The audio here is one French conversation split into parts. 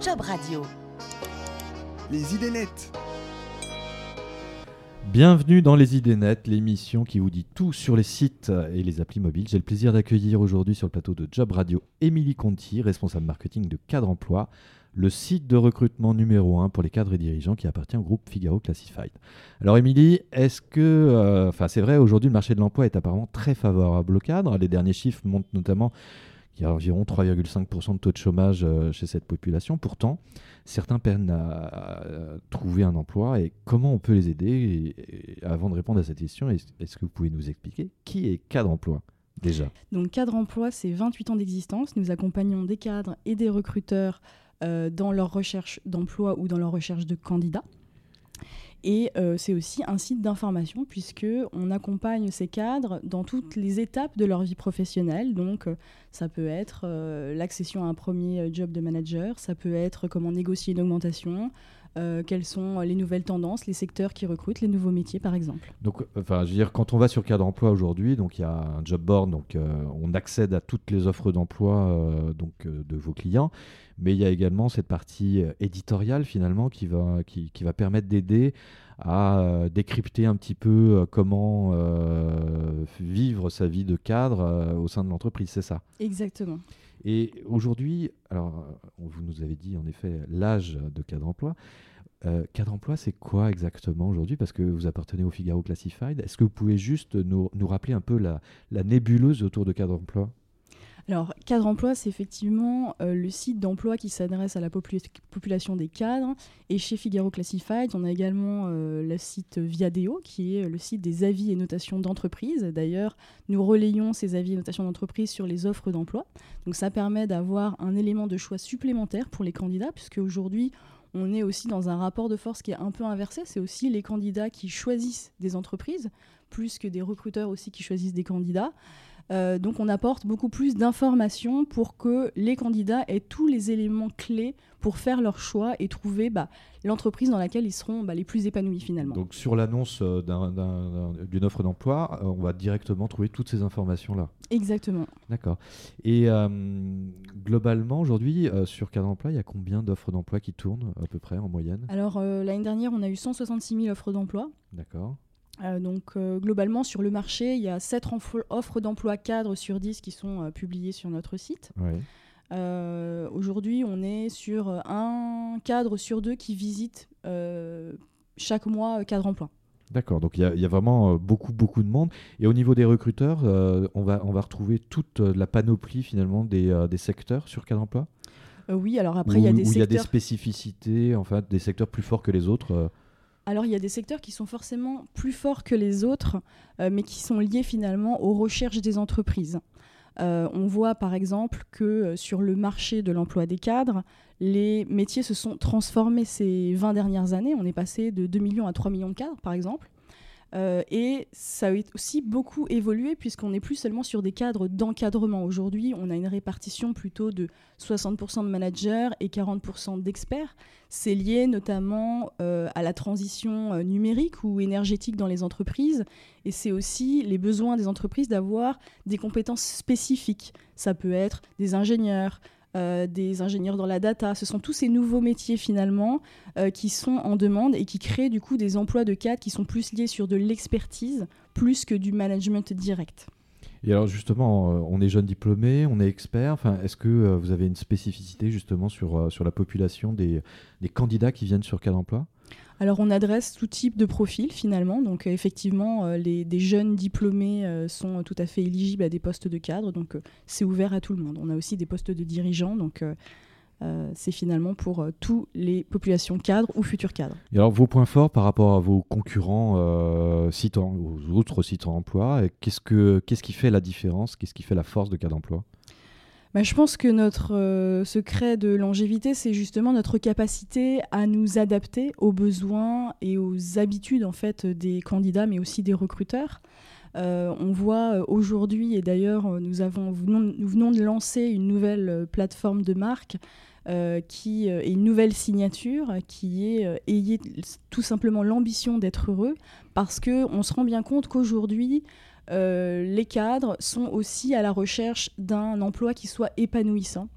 Job Radio. Les idées nettes. Bienvenue dans Les Idées Nettes, l'émission qui vous dit tout sur les sites et les applis mobiles. J'ai le plaisir d'accueillir aujourd'hui sur le plateau de Job Radio Émilie Conti, responsable marketing de Cadre Emploi, le site de recrutement numéro un pour les cadres et dirigeants qui appartient au groupe Figaro Classified. Alors Émilie, est-ce que, euh, enfin c'est vrai, aujourd'hui le marché de l'emploi est apparemment très favorable aux cadres. Les derniers chiffres montrent notamment qu'il y a environ 3,5% de taux de chômage euh, chez cette population. Pourtant, certains peinent à, trouver un emploi et comment on peut les aider avant de répondre à cette question, est- est-ce que vous pouvez nous expliquer qui est cadre emploi déjà? Donc Cadre Emploi, c'est 28 ans d'existence. Nous accompagnons des cadres et des recruteurs euh, dans leur recherche d'emploi ou dans leur recherche de candidats. Et euh, c'est aussi un site d'information puisque on accompagne ces cadres dans toutes les étapes de leur vie professionnelle. Donc euh, ça peut être euh, l'accession à un premier job de manager, ça peut être comment négocier une augmentation, euh, quelles sont les nouvelles tendances, les secteurs qui recrutent, les nouveaux métiers par exemple. Donc, enfin, je veux dire, quand on va sur cadre emploi aujourd'hui, donc il y a un job board, donc euh, on accède à toutes les offres d'emploi euh, donc de vos clients, mais il y a également cette partie éditoriale finalement qui va qui, qui va permettre d'aider à euh, décrypter un petit peu euh, comment euh, vivre sa vie de cadre euh, au sein de l'entreprise, c'est ça? Exactement. Et aujourd'hui, alors vous nous avez dit en effet l'âge de cadre emploi. Euh, cadre emploi, c'est quoi exactement aujourd'hui? Parce que vous appartenez au Figaro Classified. Est-ce que vous pouvez juste nous, nous rappeler un peu la, la nébuleuse autour de cadre emploi? Alors, Cadre Emploi, c'est effectivement euh, le site d'emploi qui s'adresse à la popula- population des cadres. Et chez Figaro Classified, on a également euh, le site Viadeo, qui est le site des avis et notations d'entreprise. D'ailleurs, nous relayons ces avis et notations d'entreprise sur les offres d'emploi. Donc, ça permet d'avoir un élément de choix supplémentaire pour les candidats, puisque aujourd'hui, on est aussi dans un rapport de force qui est un peu inversé. C'est aussi les candidats qui choisissent des entreprises, plus que des recruteurs aussi qui choisissent des candidats. Euh, donc on apporte beaucoup plus d'informations pour que les candidats aient tous les éléments clés pour faire leur choix et trouver bah, l'entreprise dans laquelle ils seront bah, les plus épanouis finalement. Donc sur l'annonce euh, d'un- d'un- d'une offre d'emploi, euh, on va directement trouver toutes ces informations-là. Exactement. D'accord. Et euh, globalement, aujourd'hui, euh, sur cadre emploi, il y a combien d'offres d'emploi qui tournent à peu près en moyenne? Alors euh, l'année dernière, on a eu 166 000 offres d'emploi. D'accord. Euh, donc euh, globalement sur le marché, il y a 7 renfo- offres d'emploi cadres sur 10 qui sont euh, publiées sur notre site. Euh, Aujourd'hui, on est sur un cadre sur deux qui visite euh, chaque mois cadre emploi. D'accord, donc il y, a- il y a vraiment beaucoup, beaucoup de monde. Et au niveau des recruteurs, euh, on, va, on va retrouver toute la panoplie finalement des, des secteurs sur cadre emploi oui, alors après, il y a des où il y a des secteurs spécificités, enfin des secteurs plus forts que les autres. Alors il y a des secteurs qui sont forcément plus forts que les autres, euh, mais qui sont liés finalement aux recherches des entreprises. Euh, on voit par exemple que euh, sur le marché de l'emploi des cadres, les métiers se sont transformés ces 20 dernières années. On est passé de 2 millions à 3 millions de cadres par exemple. Euh, et ça a aussi beaucoup évolué puisqu'on n'est plus seulement sur des cadres d'encadrement. Aujourd'hui, on a une répartition plutôt de 60% de managers et 40% d'experts. C'est lié notamment euh, à la transition euh, numérique ou énergétique dans les entreprises. Et c'est aussi les besoins des entreprises d'avoir des compétences spécifiques. Ça peut être des ingénieurs, euh, des ingénieurs dans la data. Ce sont tous ces nouveaux métiers finalement euh, qui sont en demande et qui créent du coup des emplois de cadres qui sont plus liés sur de l'expertise plus que du management direct. Et alors justement, euh, on est jeune diplômé, on est expert. Enfin, est-ce que euh, vous avez une spécificité justement sur, euh, sur la population des, des candidats qui viennent sur cadre emploi? Alors on adresse tout type de profil finalement. Donc effectivement, les, des jeunes diplômés sont tout à fait éligibles à des postes de cadre. Donc c'est ouvert à tout le monde. On a aussi des postes de dirigeants. Donc euh, c'est finalement pour euh, toutes les populations cadres ou futurs cadres. Et alors vos points forts par rapport à vos concurrents euh, sites en- aux autres sites en emploi, qu'est-ce, que, qu'est-ce qui fait la différence Qu'est-ce qui fait la force de cadre emploi? Bah, je pense que notre euh, secret de longévité, c'est justement notre capacité à nous adapter aux besoins et aux habitudes en fait des candidats, mais aussi des recruteurs. Euh, on voit aujourd'hui, et d'ailleurs nous, avons, nous venons de lancer une nouvelle plateforme de marque euh, qui euh, est une nouvelle signature qui est euh, ayez tout simplement l'ambition d'être heureux parce que on se rend bien compte qu'aujourd'hui les cadres sont aussi à la recherche d'un emploi qui soit épanouissant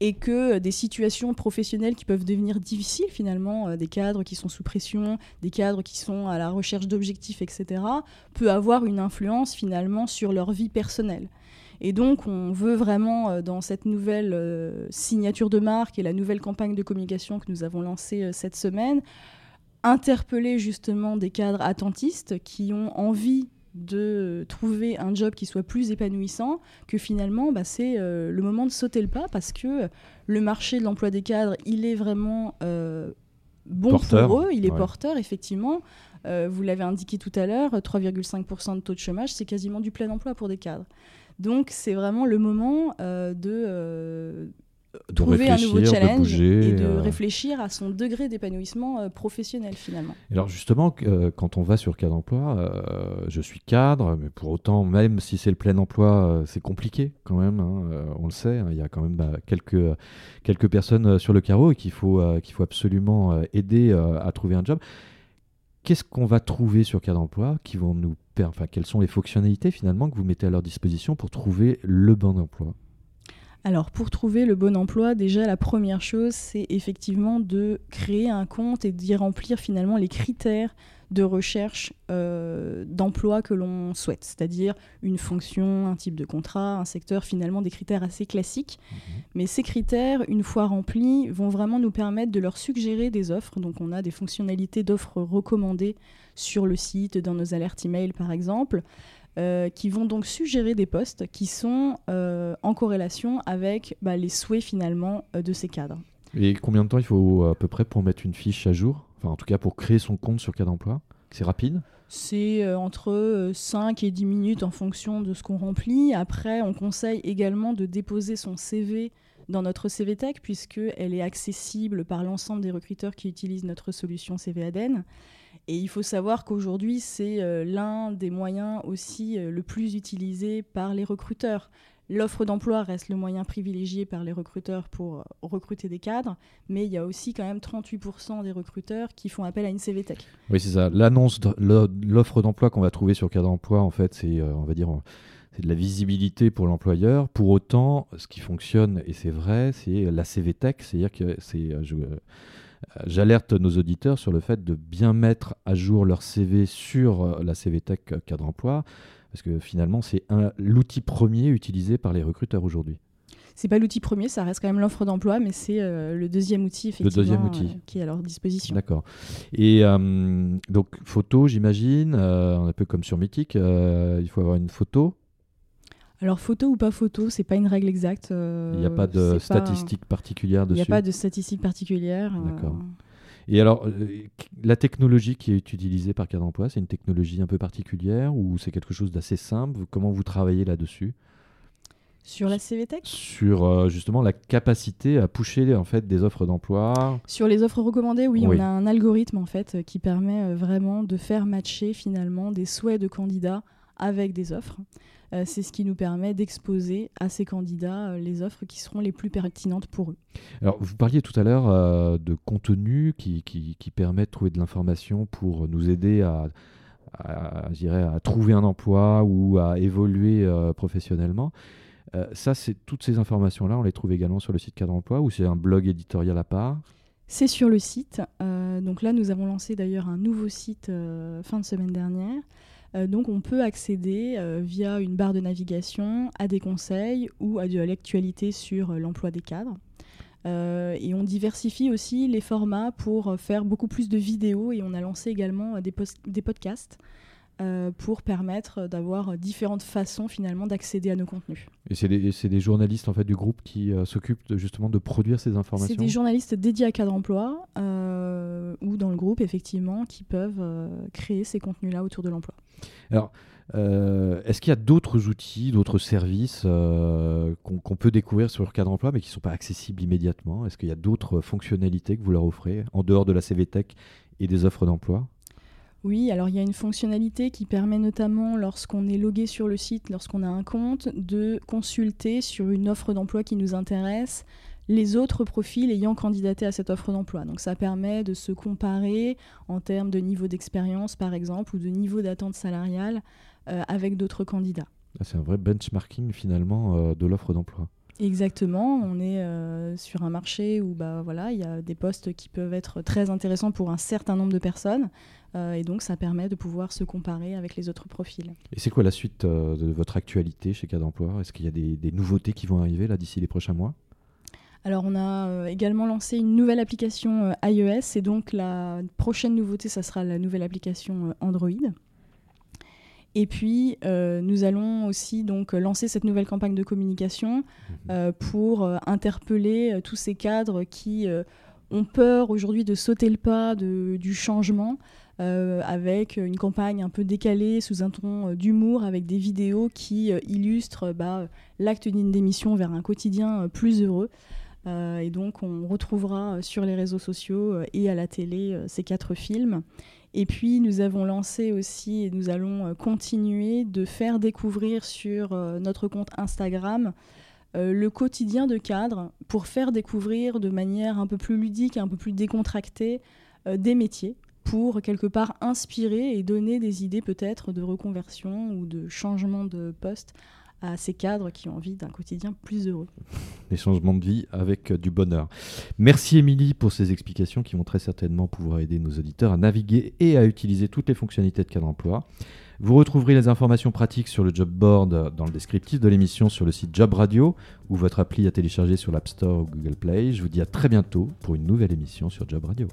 et que des situations professionnelles qui peuvent devenir difficiles finalement, des cadres qui sont sous pression, des cadres qui sont à la recherche d'objectifs, etc., peut avoir une influence finalement sur leur vie personnelle. Et donc, on veut vraiment, euh, dans cette nouvelle euh, signature de marque et la nouvelle campagne de communication que nous avons lancée euh, cette semaine, interpeller justement des cadres attentistes qui ont envie de trouver un job qui soit plus épanouissant, que finalement, bah, c'est le moment de sauter le pas parce que le marché de l'emploi des cadres, il est vraiment bon pour eux, il est porteur, effectivement. vous l'avez indiqué tout à l'heure, 3,5% de taux de chômage, c'est quasiment du plein emploi pour des cadres. Donc c'est vraiment le moment euh, de, euh, trouver un nouveau challenge et de euh. réfléchir à son degré d'épanouissement professionnel finalement. Alors justement, quand on va sur cadre emploi, je suis cadre, mais pour autant, même si c'est le plein emploi, c'est compliqué quand même. Hein, on le sait, hein, il y a quand même bah, quelques, quelques personnes sur le carreau et qu'il faut, qu'il faut absolument aider à trouver un job. Qu'est-ce qu'on va trouver sur cadre emploi qui vont nous enfin, quelles sont les fonctionnalités finalement que vous mettez à leur disposition pour trouver le bon emploi? Alors pour trouver le bon emploi, déjà la première chose, c'est effectivement de créer un compte et d'y remplir finalement les critères de recherche euh, d'emploi que l'on souhaite, c'est-à-dire une fonction, un type de contrat, un secteur, finalement des critères assez classiques. Mhm. Mais ces critères, une fois remplis, vont vraiment nous permettre de leur suggérer des offres. Donc on a des fonctionnalités d'offres recommandées sur le site, dans nos alertes email par exemple. Euh, qui vont donc suggérer des postes qui sont euh, en corrélation avec bah, les souhaits finalement de ces cadres. Et combien de temps il faut à peu près pour mettre une fiche à jour? Enfin, en tout cas, pour créer son compte sur Cadre Emploi? C'est rapide? C'est euh, entre 5 euh, et 10 minutes en fonction de ce qu'on remplit. Après, on conseille également de déposer son CV dans notre CV Tech puisqu'elle est accessible par l'ensemble des recruteurs qui utilisent notre solution CV Aden. Et il faut savoir qu'aujourd'hui, c'est euh, l'un des moyens aussi le plus utilisé par les recruteurs. L'offre d'emploi reste le moyen privilégié par les recruteurs pour euh, recruter des cadres, mais il y a aussi quand même 38% des recruteurs qui font appel à une CVTech. Oui, c'est ça. L'annonce de l'offre d'emploi qu'on va trouver sur Cadre Emploi, en fait, c'est, euh, on va dire, c'est de la visibilité pour l'employeur. Pour autant, ce qui fonctionne, et c'est vrai, c'est la CVTech, c'est-à-dire que c'est... Euh, j'alerte nos auditeurs sur le fait de bien mettre à jour leur CV sur la CVTech Cadre Emploi parce que finalement, c'est l'outil premier utilisé par les recruteurs aujourd'hui. C'est pas l'outil premier, ça reste quand même l'offre d'emploi, mais c'est euh, le deuxième outil effectivement euh, qui est à leur disposition. D'accord. Et euh, donc photo, j'imagine, un peu comme sur Mythique, il faut avoir une photo. Alors photo ou pas photo, c'est pas une règle exacte. il n'y a pas de statistiques particulières dessus. Il n'y a pas de statistiques particulières. D'accord. Et alors, euh, la technologie qui est utilisée par Cadre Emploi, c'est une technologie un peu particulière ou c'est quelque chose d'assez simple? Comment vous travaillez là-dessus? Sur la CVTech Sur euh, justement la capacité à pousser en fait des offres d'emploi? Sur les offres recommandées, oui, on a un algorithme en fait qui permet euh, vraiment de faire matcher finalement des souhaits de candidats avec des offres. Euh, c'est ce qui nous permet d'exposer à ces candidats euh, les offres qui seront les plus pertinentes pour eux. Alors, vous parliez tout à l'heure euh, de contenu qui, qui, permet de trouver de l'information pour nous aider à, à, à, trouver un emploi ou à évoluer professionnellement. ça, c'est toutes ces informations-là, on les trouve également sur le site Cadre Emploi ou c'est un blog éditorial à part? C'est sur le site. donc là, nous avons lancé d'ailleurs un nouveau site fin de semaine dernière donc on peut accéder euh, via une barre de navigation à des conseils ou à de l'actualité sur euh, l'emploi des cadres. et on diversifie aussi les formats pour faire beaucoup plus de vidéos et on a lancé également des, des podcasts pour permettre d'avoir différentes façons finalement d'accéder à nos contenus. Et c'est des, journalistes en fait du groupe qui s'occupent justement de produire ces informations C'est des journalistes dédiés à cadre emploi ou dans le groupe effectivement qui peuvent créer ces contenus-là autour de l'emploi. Alors, euh, est-ce qu'il y a d'autres outils, d'autres services euh, qu'on peut découvrir sur le cadre emploi mais qui ne sont pas accessibles immédiatement? Est-ce qu'il y a d'autres fonctionnalités que vous leur offrez en dehors de la CVTech et des offres d'emploi? Oui, alors il y a une fonctionnalité qui permet notamment lorsqu'on est logué sur le site, lorsqu'on a un compte, de consulter sur une offre d'emploi qui nous intéresse les autres profils ayant candidaté à cette offre d'emploi. Donc ça permet de se comparer en termes de niveau d'expérience par exemple ou de niveau d'attente salariale avec d'autres candidats. Ah, c'est un vrai benchmarking finalement de l'offre d'emploi. Exactement, on est sur un marché où bah, voilà, il y a des postes qui peuvent être très intéressants pour un certain nombre de personnes, et donc ça permet de pouvoir se comparer avec les autres profils. Et c'est quoi la suite de votre actualité chez Cadre Emploi? Est-ce qu'il y a des, des, nouveautés qui vont arriver là d'ici les prochains mois? Alors on a euh, également lancé une nouvelle application euh, iOS et donc la prochaine nouveauté, ça sera la nouvelle application euh, Android. Et puis, nous allons aussi donc lancer cette nouvelle campagne de communication mhm. pour interpeller tous ces cadres qui ont peur aujourd'hui de sauter le pas du changement, avec une campagne un peu décalée, sous un ton d'humour, avec des vidéos qui illustrent bah, l'acte d'une démission vers un quotidien plus heureux. Euh, et donc, on retrouvera euh, sur les réseaux sociaux euh, et à la télé ces quatre films. Et puis, nous avons lancé aussi, et nous allons continuer de faire découvrir sur notre compte Instagram le quotidien de cadre pour faire découvrir de manière un peu plus ludique, un peu plus décontractée, des métiers pour quelque part inspirer et donner des idées peut-être de reconversion ou de changement de poste à ces cadres qui ont envie d'un quotidien plus heureux. Les changements de vie avec euh, du bonheur. Merci Émilie pour ces explications qui vont très certainement pouvoir aider nos auditeurs à naviguer et à utiliser toutes les fonctionnalités de cadre emploi. Vous retrouverez les informations pratiques sur le job board dans le descriptif de l'émission sur le site Job Radio ou votre appli à télécharger sur l'App Store ou Google Play. Je vous dis à très bientôt pour une nouvelle émission sur Job Radio.